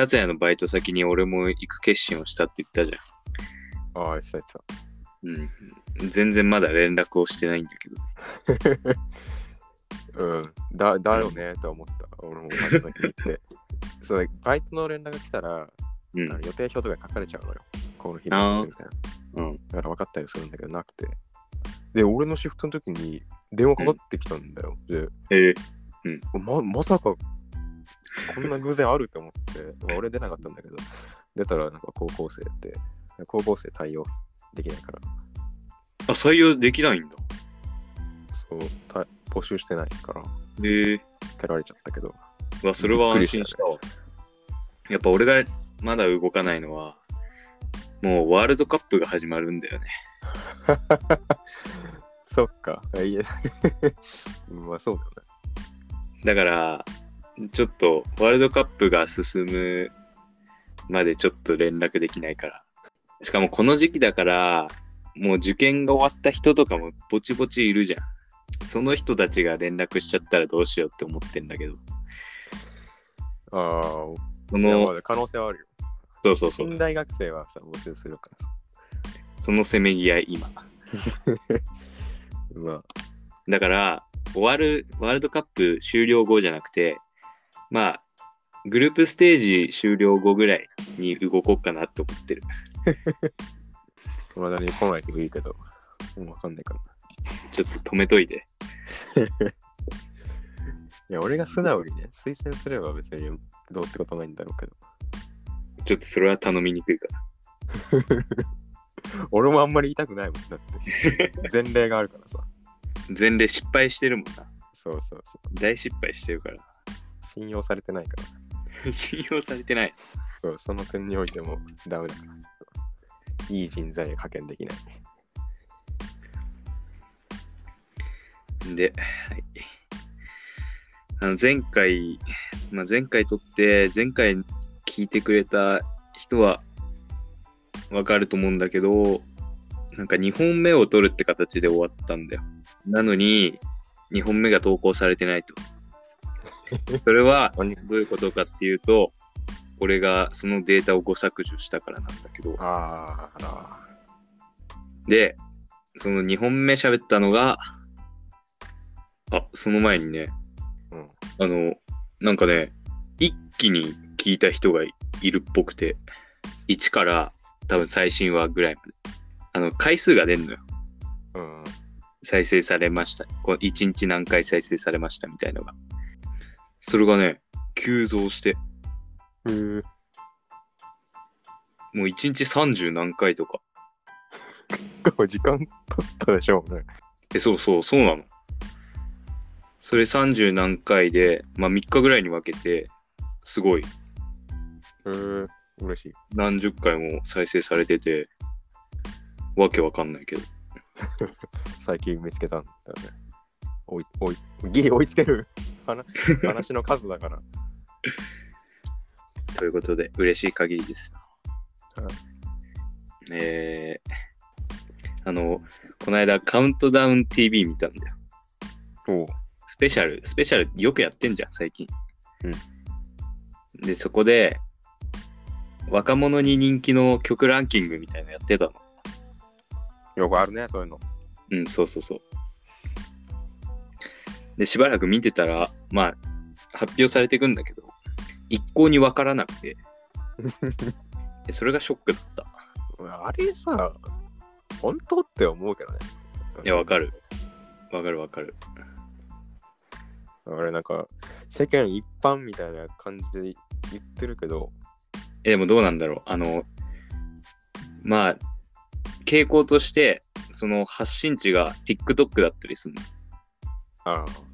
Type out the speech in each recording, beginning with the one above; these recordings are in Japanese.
達也のバイト先に俺も行く決心をしたって言ったじゃん。ああ、そうた。うん。全然まだ連絡をしてないんだけど。うん。だ、だよね、と思った。俺もバイト先に行って。そう、バイトの連絡が来たら、うんあの。予定表とかに書かれちゃうのよ。この日のみたいな。うん。だから分かったりするんだけどなくて。で、俺のシフトの時に電話かかってきたんだよ。で、えー、ままさかこんな偶然あると思って、まあ俺出なかったんだけど、出たらなんか高校生って、高校生対応できないから、あ、採用できないんだ。そう、た募集してないから、えー、蹴られちゃったけど、うわ、それは安心したわ。やっぱ俺がまだ動かないのは、もうワールドカップが始まるんだよね。そっか、いえ、まあそうだよね。だから、ちょっとワールドカップが進むまでちょっと連絡できないから。しかもこの時期だから、もう受験が終わった人とかもぼちぼちいるじゃん。その人たちが連絡しちゃったらどうしようって思ってんだけど。ああ、その、だ可能性はあるよ。そうそうそう。近大学生はさ、募集するからさ。そのせめぎ合い今。まあ、だから、終わる、ワールドカップ終了後じゃなくて、まあ、グループステージ終了後ぐらいに動こうかなって思ってる。まだに来ないといいけど、もうわかんないからな。ちょっと止めといて。いや、俺が素直にね、推薦すれば別にどうってことないんだろうけど。ちょっとそれは頼みにくいから。俺もあんまり言いたくないもんだって。前例があるからさ。前例失敗してるもんな。そうそうそう。大失敗してるから。信用されてないから。信用されてない。そうその点においてもダメだから。ちょっといい人材派遣できない。で、はい。あの前回、まあ、前回撮って、前回聞いてくれた人はわかると思うんだけど、なんか2本目を撮るって形で終わったんだよ。なのに、2本目が投稿されてないと。それは何どういうことかっていうと、俺がそのデータを誤削除したからなんだけど、ああ、で、その2本目喋ったのが、あ、その前にね、うん。あの、なんかね、一気に聞いた人がいるっぽくて、1から多分最新話ぐらいまで。あの、回数が出んのよ。うん。再生されました。この1日何回再生されましたみたいのが。それがね、急増して、へえ。もう1日30何回とか。時間経ったでしょうね。え、そうそう、そうなの。それ30何回で、まあ3日ぐらいに分けて、すごいへえ、嬉しい。何十回も再生されてて、わけわかんないけど。最近見つけたんだよね。おい、おい、ギリ追いつける話話の数だから。ということで、嬉しい限りです。はいえー、あの、この間、カウントダウン TV 見たんだよ。おう。スペシャル、スペシャルよくやってんじゃん、最近。うん。で、そこで、若者に人気の曲ランキングみたいなのやってたの。よくあるね、そういうの。うん、そうそうそう。で、しばらく見てたら、まあ、発表されていくんだけど、一向にわからなくて、でそれがショックだった。あれさ、本当って思うけどね。いや、わかる。わかるわかる。あれなんか、世間一般みたいな感じで言ってるけど、え、でもどうなんだろう。あの、まあ、傾向として、その発信地が TikTok だったりするの。ああ、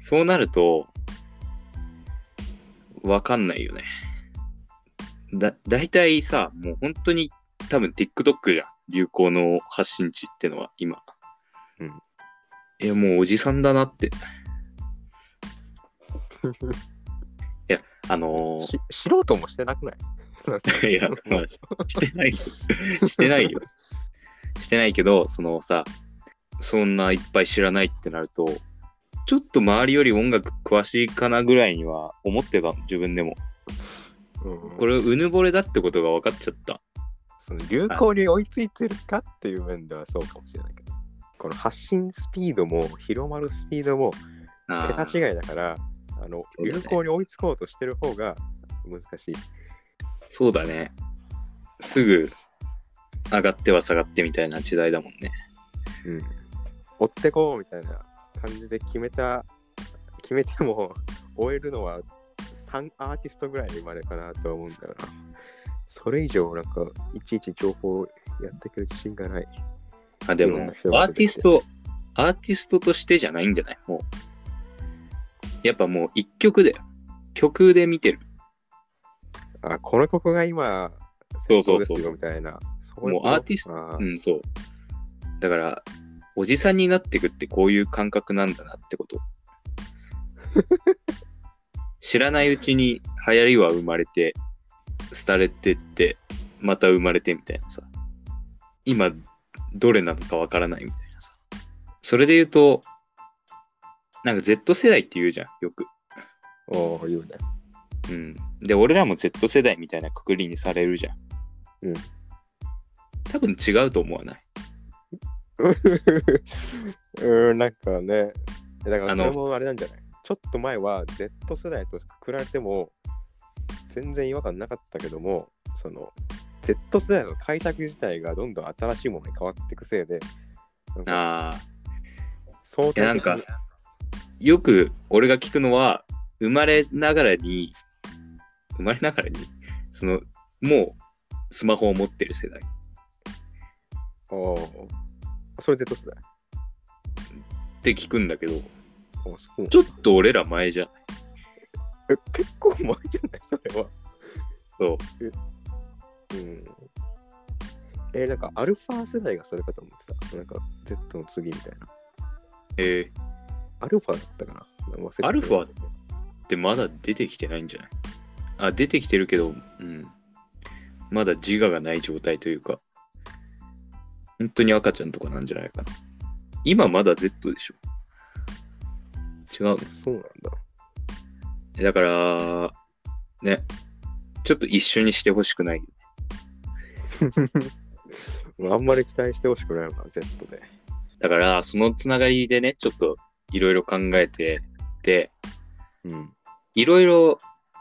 そうなると、わかんないよね。だ、だいたいさ、もう本当に多分 TikTok じゃん。流行の発信地ってのは今。うん。え、もうおじさんだなって。いや、あのに。し素人もしてなくない？ー、いや、まあ、してないよ。してないよ。してないけど、そのさ、そんないっぱい知らないってなると、ちょっと周りより音楽詳しいかなぐらいには思ってたの、自分でも。うん、これうぬぼれだってことが分かっちゃった。その流行に追いついてるかっていう面ではそうかもしれないけど、この発信スピードも広まるスピードも桁違いだから、あの流行に追いつこうとしてる方が難しい。そうだね。すぐ上がっては下がってみたいな時代だもんね。うん。追ってこうみたいな感じで決めた、決めても 終えるのは3アーティストぐらいまでかなとは思うんだよな。それ以上なんかいちいち情報やってくる自信がない。あ、でもアーティスト、アーティストとしてじゃないんじゃない？もう。やっぱもう一曲だよ。曲で見てる。あ、この曲が今、そうそうそうみたいな。もうアーティストうん、そう。だから、おじさんになってくってこういう感覚なんだなってこと。知らないうちに流行りは生まれて、廃れてって、また生まれてみたいなさ。今、どれなのかわからないみたいなさ。それで言うと、なんか Z 世代って言うじゃん、よく。おー言うね。うん。で、俺らも Z 世代みたいなくくりにされるじゃん。うん。多分違うと思わない？うん、なんかね、だからそあの。れもあれなんじゃない？ちょっと前は Z 世代とくくられても全然違和感なかったけども、その Z 世代の開拓自体がどんどん新しいものに変わっていくせいで、なんかああ。相いやなんかよく俺が聞くのは、生まれながらに、生まれながらに、その、もうスマホを持ってる世代。おーそれ Z 世代。って聞くんだけど、おそうちょっと俺ら前じゃん。え結構前じゃない？それは。そう。うん。えなんかアルファ世代がそれかと思ってた。なんか Z の次みたいな。えアルファだったかな？忘れたアルファーってまだ出てきてないんじゃない？あ、出てきてるけど、うん。まだ自我がない状態というか、本当に赤ちゃんとかなんじゃないかな。今まだ Z でしょ。違うの？そうなんだ。だから、ね、ちょっと一緒にしてほしくない。あんまり期待してほしくないのかな、Z で。だから、そのつながりでね、ちょっといろいろ考えてて、うん。いろいろ、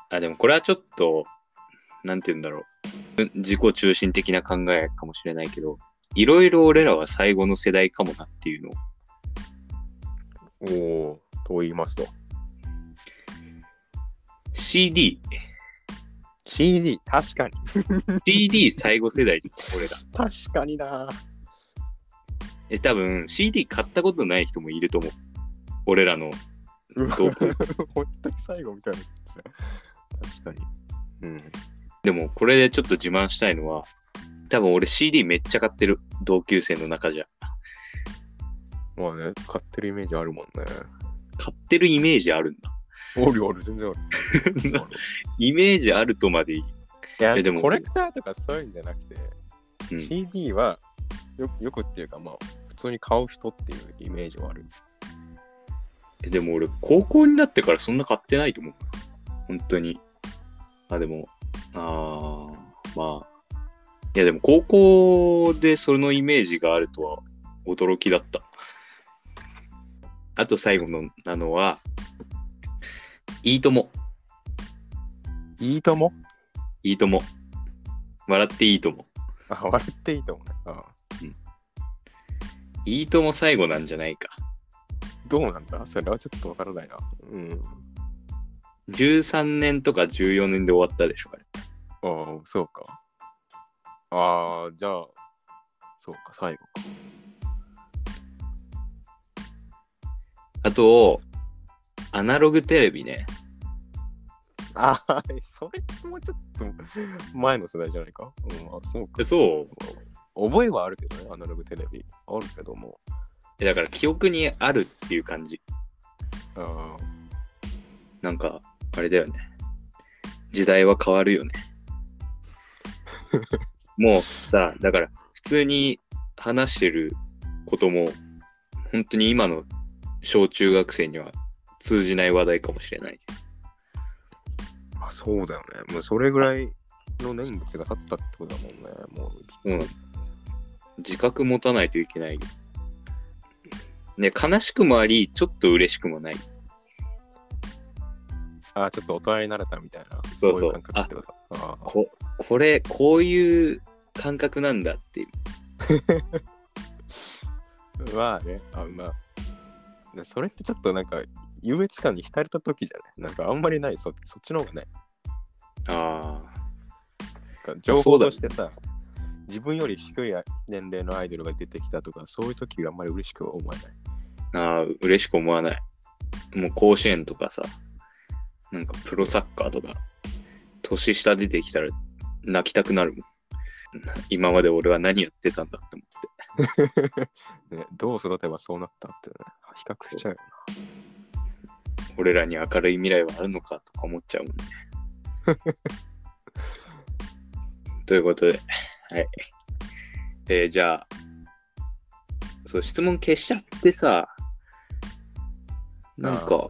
あ、でもこれはちょっと、なんて言うんだろう。自己中心的な考えかもしれないけど、いろいろ俺らは最後の世代かもなっていうのを。おおと言いますと。CD、CG、確かに。CD 最後世代じゃん俺ら。確かにな。え、多分 CD 買ったことない人もいると思う。俺らの同期 本当に最後みたいな。確かに。うん。でも、これでちょっと自慢したいのは、多分俺 CD めっちゃ買ってる。同級生の中じゃ。まあね、買ってるイメージあるもんね。買ってるイメージあるんだ。おるおる、全然ある。イメージあるとまでいい。いや、えでもコレクターとかそういうんじゃなくて、うん CD はよよくっていうか、まあ、普通に買う人っていうイメージはある。えでも俺、高校になってからそんな買ってないと思う。本当に。あ、でも、あー、まあ。いや、でも高校でそのイメージがあるとは驚きだった。あと最後のなのは、いいとも。いいとも？いいとも。笑っていいとも。あ、笑っていいと思うね。あいいとも最後なんじゃないか。どうなんだ？それはちょっとわからないな。うん。13年とか14年で終わったでしょ、あれ。ああ、そうか。ああ、じゃあ、そうか、最後か。あと、アナログテレビね。ああ、それもちょっと前の世代じゃないか？うん、あそうか。そう？覚えはあるけどね、アナログテレビ。あるけども。えだから記憶にあるっていう感じ。あなんか、あれだよね。時代は変わるよね。もうさ、だから普通に話してることも、本当に今の小中学生には通じない話題かもしれない。あ、あ、そうだよね。もうそれぐらいの念仏が立ったってことだもんね。もう。うん。自覚持たないといけないよ。ね、悲しくもあり、ちょっと嬉しくもない。あ、ちょっと大人になれたみたいな。そうそうい感覚ってことああここれ、こういう感覚なんだっていう。まあね、あまあ。でそれってちょっとなんか、優越感に浸れた時じゃない？なんかあんまりない、そそっちの方がね。あなんか情報としてさ、自分より低い年齢のアイドルが出てきたとか、そういう時があんまり嬉しくは思えない？あ、ああ、嬉しく思わない。もう甲子園とかさ、なんかプロサッカーとか、年下出てきたら泣きたくなるもん。今まで俺は何やってたんだって思って。ね、どう育てばそうなったってね、比較しちゃうよ俺らに明るい未来はあるのかとか思っちゃうもんね。ということで、はい。えーじゃあ、そう、質問消しちゃってさ、なんか、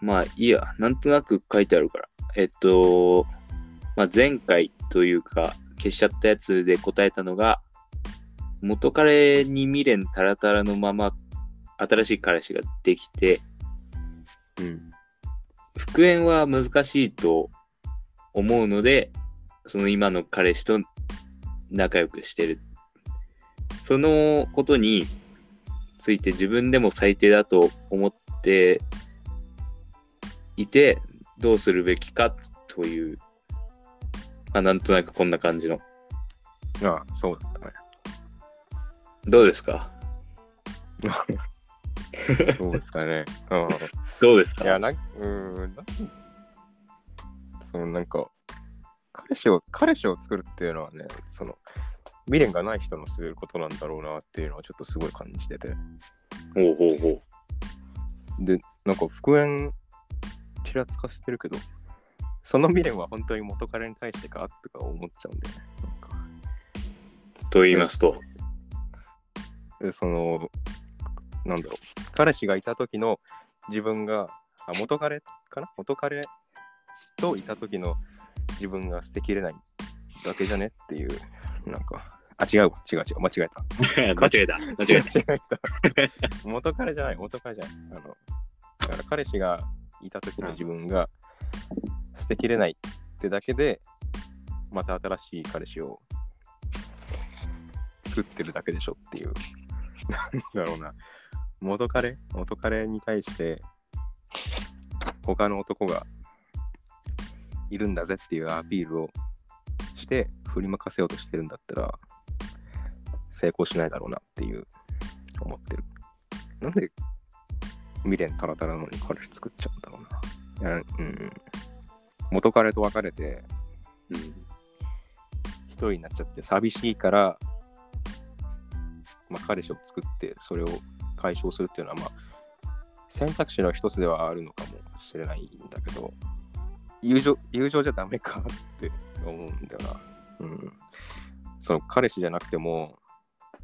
まあいいや、なんとなく書いてあるから。えっと、まあ、前回というか、消しちゃったやつで答えたのが、元彼に未練タラタラのまま、新しい彼氏ができて、な。うん。復縁は難しいと思うので、その今の彼氏と仲良くしてる。そのことについて自分でも最低だと思っていて、どうするべきかという、まあ、なんとなくこんな感じの。ああ、そうだったね。どうですか？そうですかね。うん。どうですか？いや、なんか、うーん、なんそのなんか、彼氏を、彼氏を作るっていうのはね、その、未練がない人のすることなんだろうなっていうのはちょっとすごい感じてて。ほうほうほう。で、なんか復縁ちらつかしてるけど、その未練は本当に元彼に対してか？とか思っちゃうんだよね。と言いますと。でその、なんだろう、彼氏がいた時の自分が、あ元彼かな？元彼といた時の自分が捨てきれないだけじゃね？っていう、なんか、あ、違うわ、違う違う、間違えた。間違えた。間違えた。間違えた。元彼じゃない、元彼じゃない。あの、だから彼氏がいた時の自分が捨てきれないってだけで、また新しい彼氏を作ってるだけでしょっていう。なんだろうな。元彼？元彼に対して、他の男がいるんだぜっていうアピールをして振りまかせようとしてるんだったら成功しないだろうなっていう思ってる。なんで未練タラタラなのに彼氏作っちゃうんだろうな。やうん、元彼と別れてうん。一人になっちゃって寂しいから、まあ、彼氏を作ってそれを解消するっていうのはまあ選択肢の一つではあるのかもしれないんだけど友情友情じゃダメかって思うんだよな。うん。その彼氏じゃなくても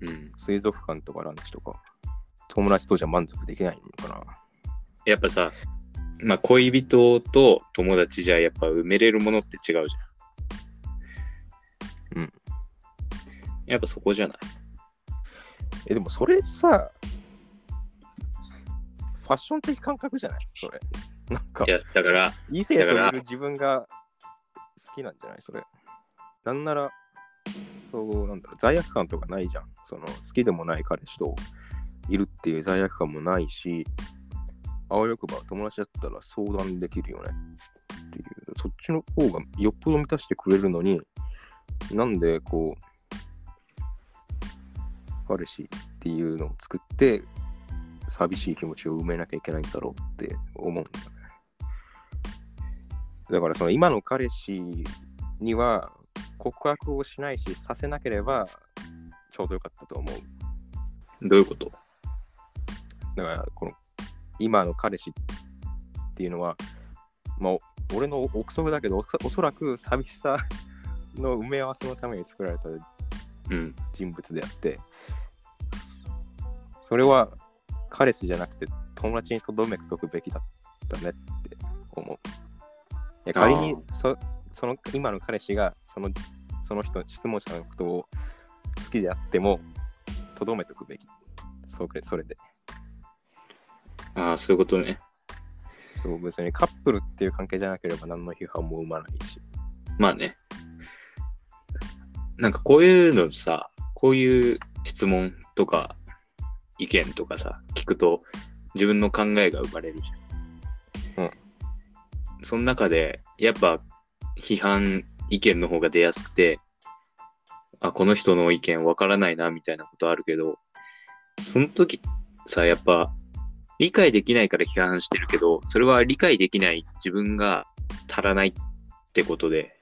うん。水族館とかランチとか友達とじゃ満足できないのかな。やっぱさ、まあ恋人と友達じゃやっぱ埋めれるものって違うじゃん。うん。やっぱそこじゃない？え、でもそれさ、ファッション的感覚じゃない？それ。なんかい、や、だから、異性といる自分が好きなんじゃない？それ。なんなら、そう、なんだろう、罪悪感とかないじゃん。その、好きでもない彼氏といるっていう罪悪感もないし、あわよくば友達だったら相談できるよねっていう、そっちの方がよっぽど満たしてくれるのに、なんでこう、彼氏っていうのを作って、寂しい気持ちを埋めなきゃいけないんだろうって思うんだよね。だからその今の彼氏には告白をしないしさせなければちょうどよかったと思う。どういうこと？だからこの今の彼氏っていうのは、まあ俺の憶測だけどおそらく寂しさの埋め合わせのために作られたうん。人物であって、それは彼氏じゃなくて友達にとどめとくべきだったねって思う。や仮にあそその今の彼氏がそのその人、質問者のことを好きであっても、とどめとくべき。それそれで。ああ、そういうことね。そう別にカップルっていう関係じゃなければ何の批判も生まないし。まあね。なんかこういうのさ、こういう質問とか意見とかさ、聞くと自分の考えが生まれるじゃん。うん。その中で、やっぱ批判、意見の方が出やすくて、あ、この人の意見わからないな、みたいなことあるけど、その時さ、やっぱ理解できないから批判してるけど、それは理解できない自分が足らないってことで、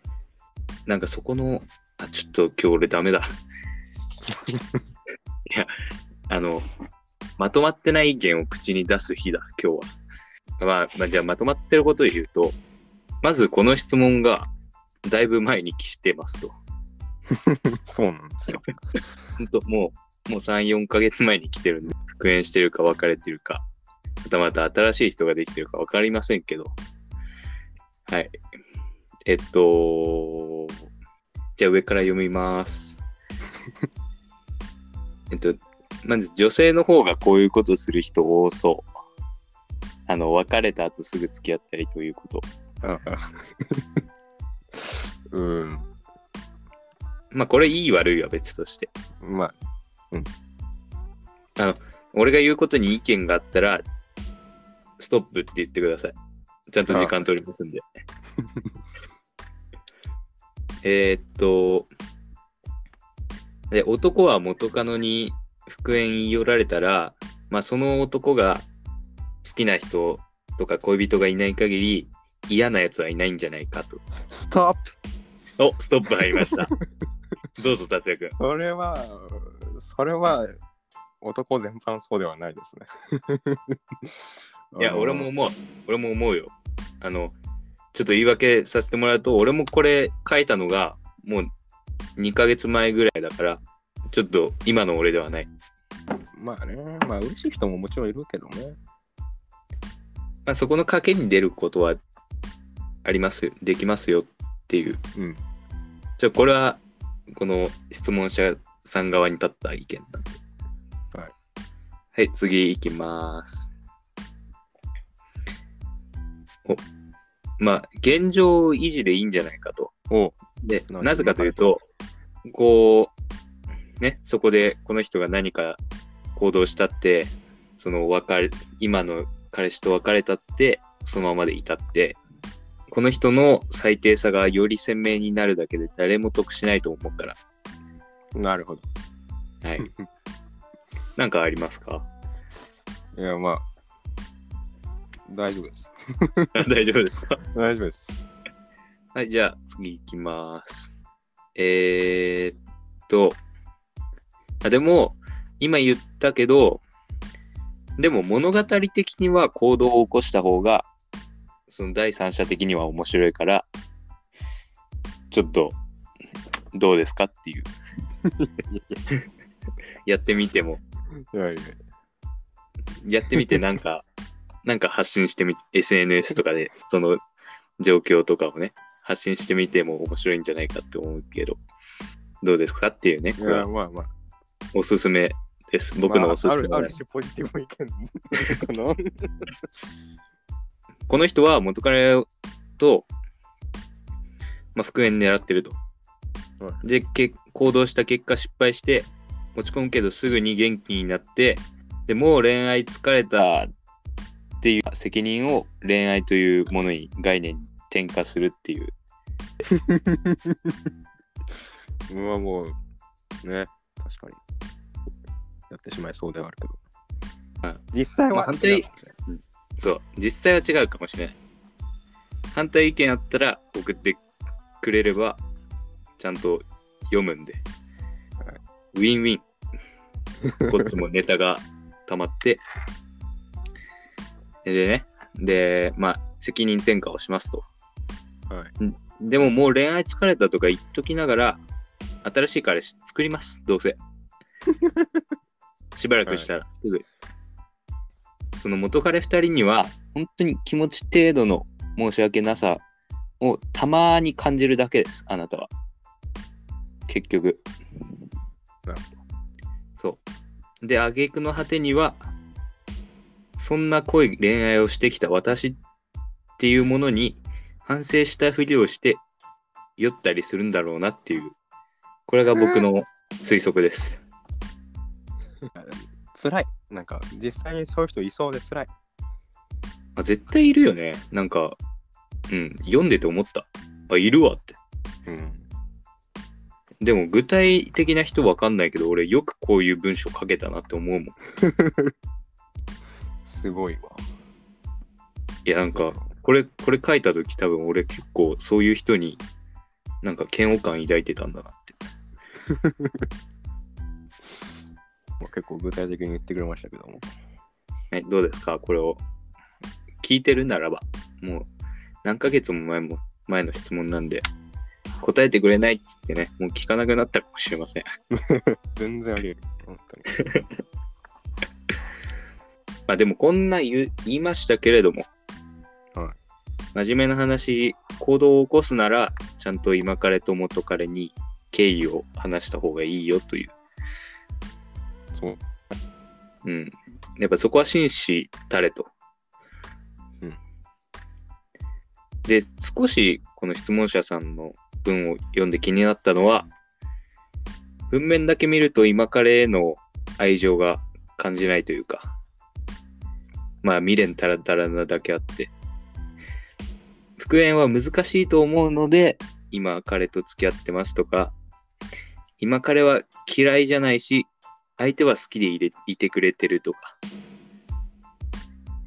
なんかそこの、あ、ちょっと今日俺ダメだ。いや、あの、まとまってない意見を口に出す日だ、今日は。まあ、まあ、じゃあまとまってることで言うと、まずこの質問がだいぶ前に来てますと。そうなんですよ。ほんと、もう、もう3、4ヶ月前に来てるんで、復縁してるか別れてるか、またまた新しい人ができてるか分かりませんけど。はい。えっと、じゃあ上から読みます。えっと、まず女性の方がこういうことする人多そう。あの、別れた後すぐ付き合ったりということ。ああ うん。まあ、これいい悪いは別として。まあ、俺が言うことに意見があったら、ストップって言ってください。ちゃんと時間取りますんで。えーっと、で、男は元カノに復縁言い寄られたら、まあその男が好きな人とか恋人がいない限り嫌な奴はいないんじゃないかと。ストップお、ストップ入りました。どうぞ、達也君。それは、それは男全般そうではないですね。いや、俺も思う。俺も思うよ。あの、ちょっと言い訳させてもらうと、俺もこれ書いたのが、もう2ヶ月前ぐらいだから、ちょっと今の俺ではない。まあね、まあ嬉しい人ももちろんいるけどね。まあ、そこの賭けに出ることはありますよ、できますよっていう。うん。じゃあ、これは、この質問者さん側に立った意見なんで。はい。はい、次行きます。お、まあ、現状維持でいいんじゃないかと。おで、なぜかというと、こう、ね、そこでこの人が何か行動したって、その別れ、今の彼氏と別れたって、そのままでいたって、この人の最低さがより鮮明になるだけで誰も得しないと思うから。なるほど。はい。なんかありますか？いや、まあ、大丈夫です。大丈夫ですか？大丈夫です。はい、じゃあ次行きます。えー、っと、あでも、今言ったけど、でも物語的には行動を起こした方が、その第三者的には面白いから、ちょっと、どうですかっていう。やってみても、やってみてなんか、なんか発信してみて、SNS とかでその状況とかをね、発信してみても面白いんじゃないかって思うけど、どうですかっていうね、いや、これはまあまあ。おすすめです。僕のおすすめまあ、あはるある種ポジティブ意見 かな。この人は元彼と、まあ、復縁狙ってると。はでけ、行動した結果失敗して、落ち込むけどすぐに元気になって、でもう恋愛疲れたっていう責任を恋愛というものに概念に転化するっていう。まあもう、ね、確かに。やってしまいそうではあるけど。はい実際はまあ反対そう、実際は違うかもしれない。反対意見あったら送ってくれれば、ちゃんと読むんで。はいウィンウィン。こっちもネタが溜まって。でね、で、まあ、責任転嫁をしますと。はい。でももう恋愛疲れたとか言っときながら、新しい彼氏作ります、どうせ。しばらくしたら、すぐ。その元彼二人には、本当に気持ち程度の申し訳なさをたまに感じるだけです、あなたは。結局。なるそう。で、挙句の果てには、そんな濃い恋愛をしてきた私っていうものに反省したふりをして酔ったりするんだろうなっていう、これが僕の推測です。辛い。なんか、実際にそういう人いそうで辛い。あ絶対いるよね。なんか、うん、読んでて思った。あ、いるわって。うん。でも具体的な人わかんないけど、俺よくこういう文章書けたなって思うもん。すごいわ。いや、なんか、これ、これ書いた時多分俺結構そういう人になんか嫌悪感抱いてたんだなって。ま あ結構具体的に言ってくれましたけども。はい、どうですか？これを聞いてるならば、もう何ヶ月も前も前の質問なんで、答えてくれないっつってね、もう聞かなくなったかもしれません。全然あり得る。本当に。まあでもこんな言う言いましたけれども、は真面目な話、行動を起こすなら、ちゃんと今彼と元彼に敬意を話した方がいいよという。そう。うん。やっぱそこは紳士たれと。うん。で、少しこの質問者さんの文を読んで気になったのは、文面だけ見ると今彼への愛情が感じないというか、まあ未練たらたらなだけあって、復縁は難しいと思うので、今彼と付き合ってますとか、今彼は嫌いじゃないし、相手は好きでいれいてくれてるとか、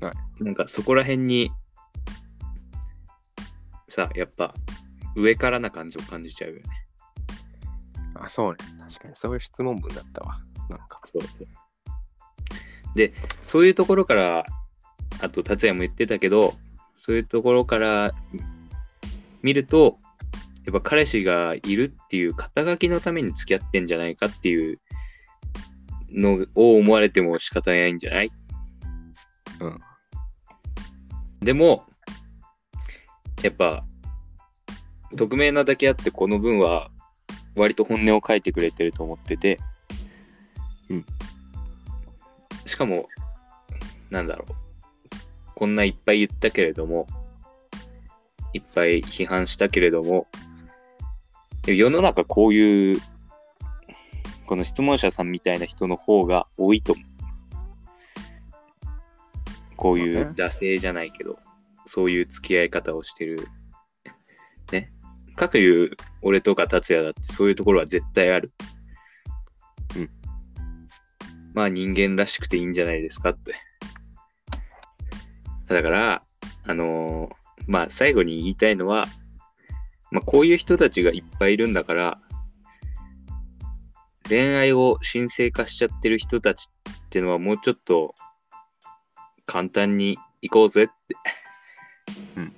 はなんかそこら辺に、さ、やっぱ上からな感じを感じちゃうよね。あ、そうね。確かにそういう質問文だったわ。なんか。そうそうそう。で、そういうところから、あと達也も言ってたけど、そういうところから見ると、やっぱ彼氏がいるっていう肩書きのために付き合ってんじゃないかっていうのを思われても仕方ないんじゃない？うん。でも、やっぱ、匿名なだけあってこの文は割と本音を書いてくれてると思ってて、うん。しかも、なんだろう。こんないっぱい言ったけれども、いっぱい批判したけれども、世の中こういう、この質問者さんみたいな人の方が多いと思う。こういう惰性じゃないけど、そういう付き合い方をしてる。ね。かくいう俺とか達也だってそういうところは絶対ある。うん。まあ人間らしくていいんじゃないですかって。だから、あのーまあ最後に言いたいのは、まあこういう人たちがいっぱいいるんだから、恋愛を神聖化しちゃってる人たちっていうのはもうちょっと簡単に行こうぜって。うん。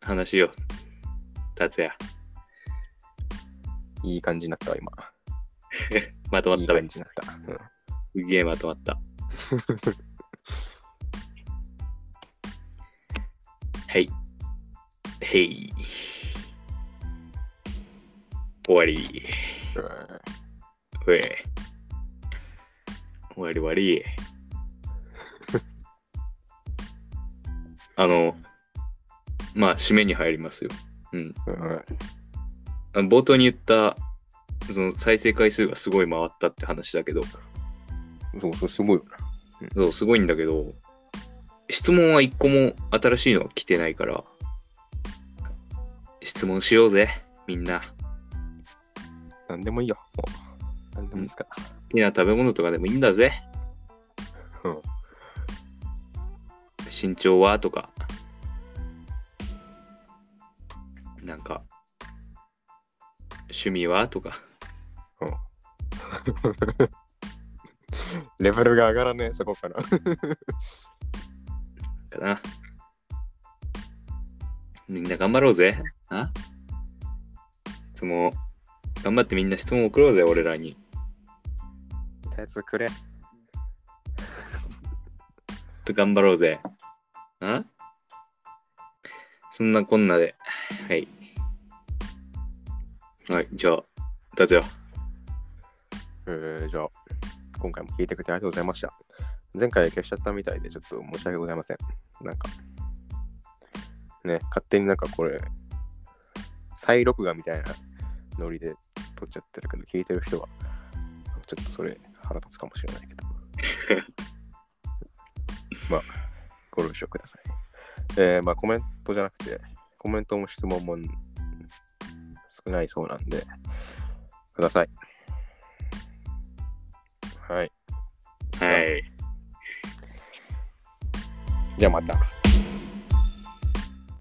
話よ。達也。いい感じになったわ、今。まとまったわいい感。じになった。うん。すげえまとまった。はい。へい。終わり。うえ。終わり終わり。あの、まあ、締めに入りますよ。うん。うんあの冒頭に言った、その再生回数がすごい回ったって話だけど、そうそう、すごいよな。そう、すごいんだけど、質問は一個も新しいのは来てないから、質問しようぜ、みんな。なんでもいいよ。もう。なんでもいいですから。好きな食べ物とかでもいいんだぜ。うん。身長は？とか。なんか、趣味は？とか。レベルが上がらねえ、そこから。かな。みんな頑張ろうぜ。あ？質問、頑張ってみんな質問送ろうぜ、俺らに。やつくれ。と頑張ろうぜ。あ？そんなこんなで、はい。はい、じゃあ、達也。えー、じゃあ、今回も聞いてくれてありがとうございました。前回消しちゃったみたいで、ちょっと申し訳ございません。なんか、ね、勝手になんかこれ、再録画みたいなノリで撮っちゃってるけど、聞いてる人は、ちょっとそれ腹立つかもしれないけど。まあ、ご了承ください。えー、まあコメントじゃなくて、コメントも質問も少ないそうなんで、ください。はい。はい。じゃあまた。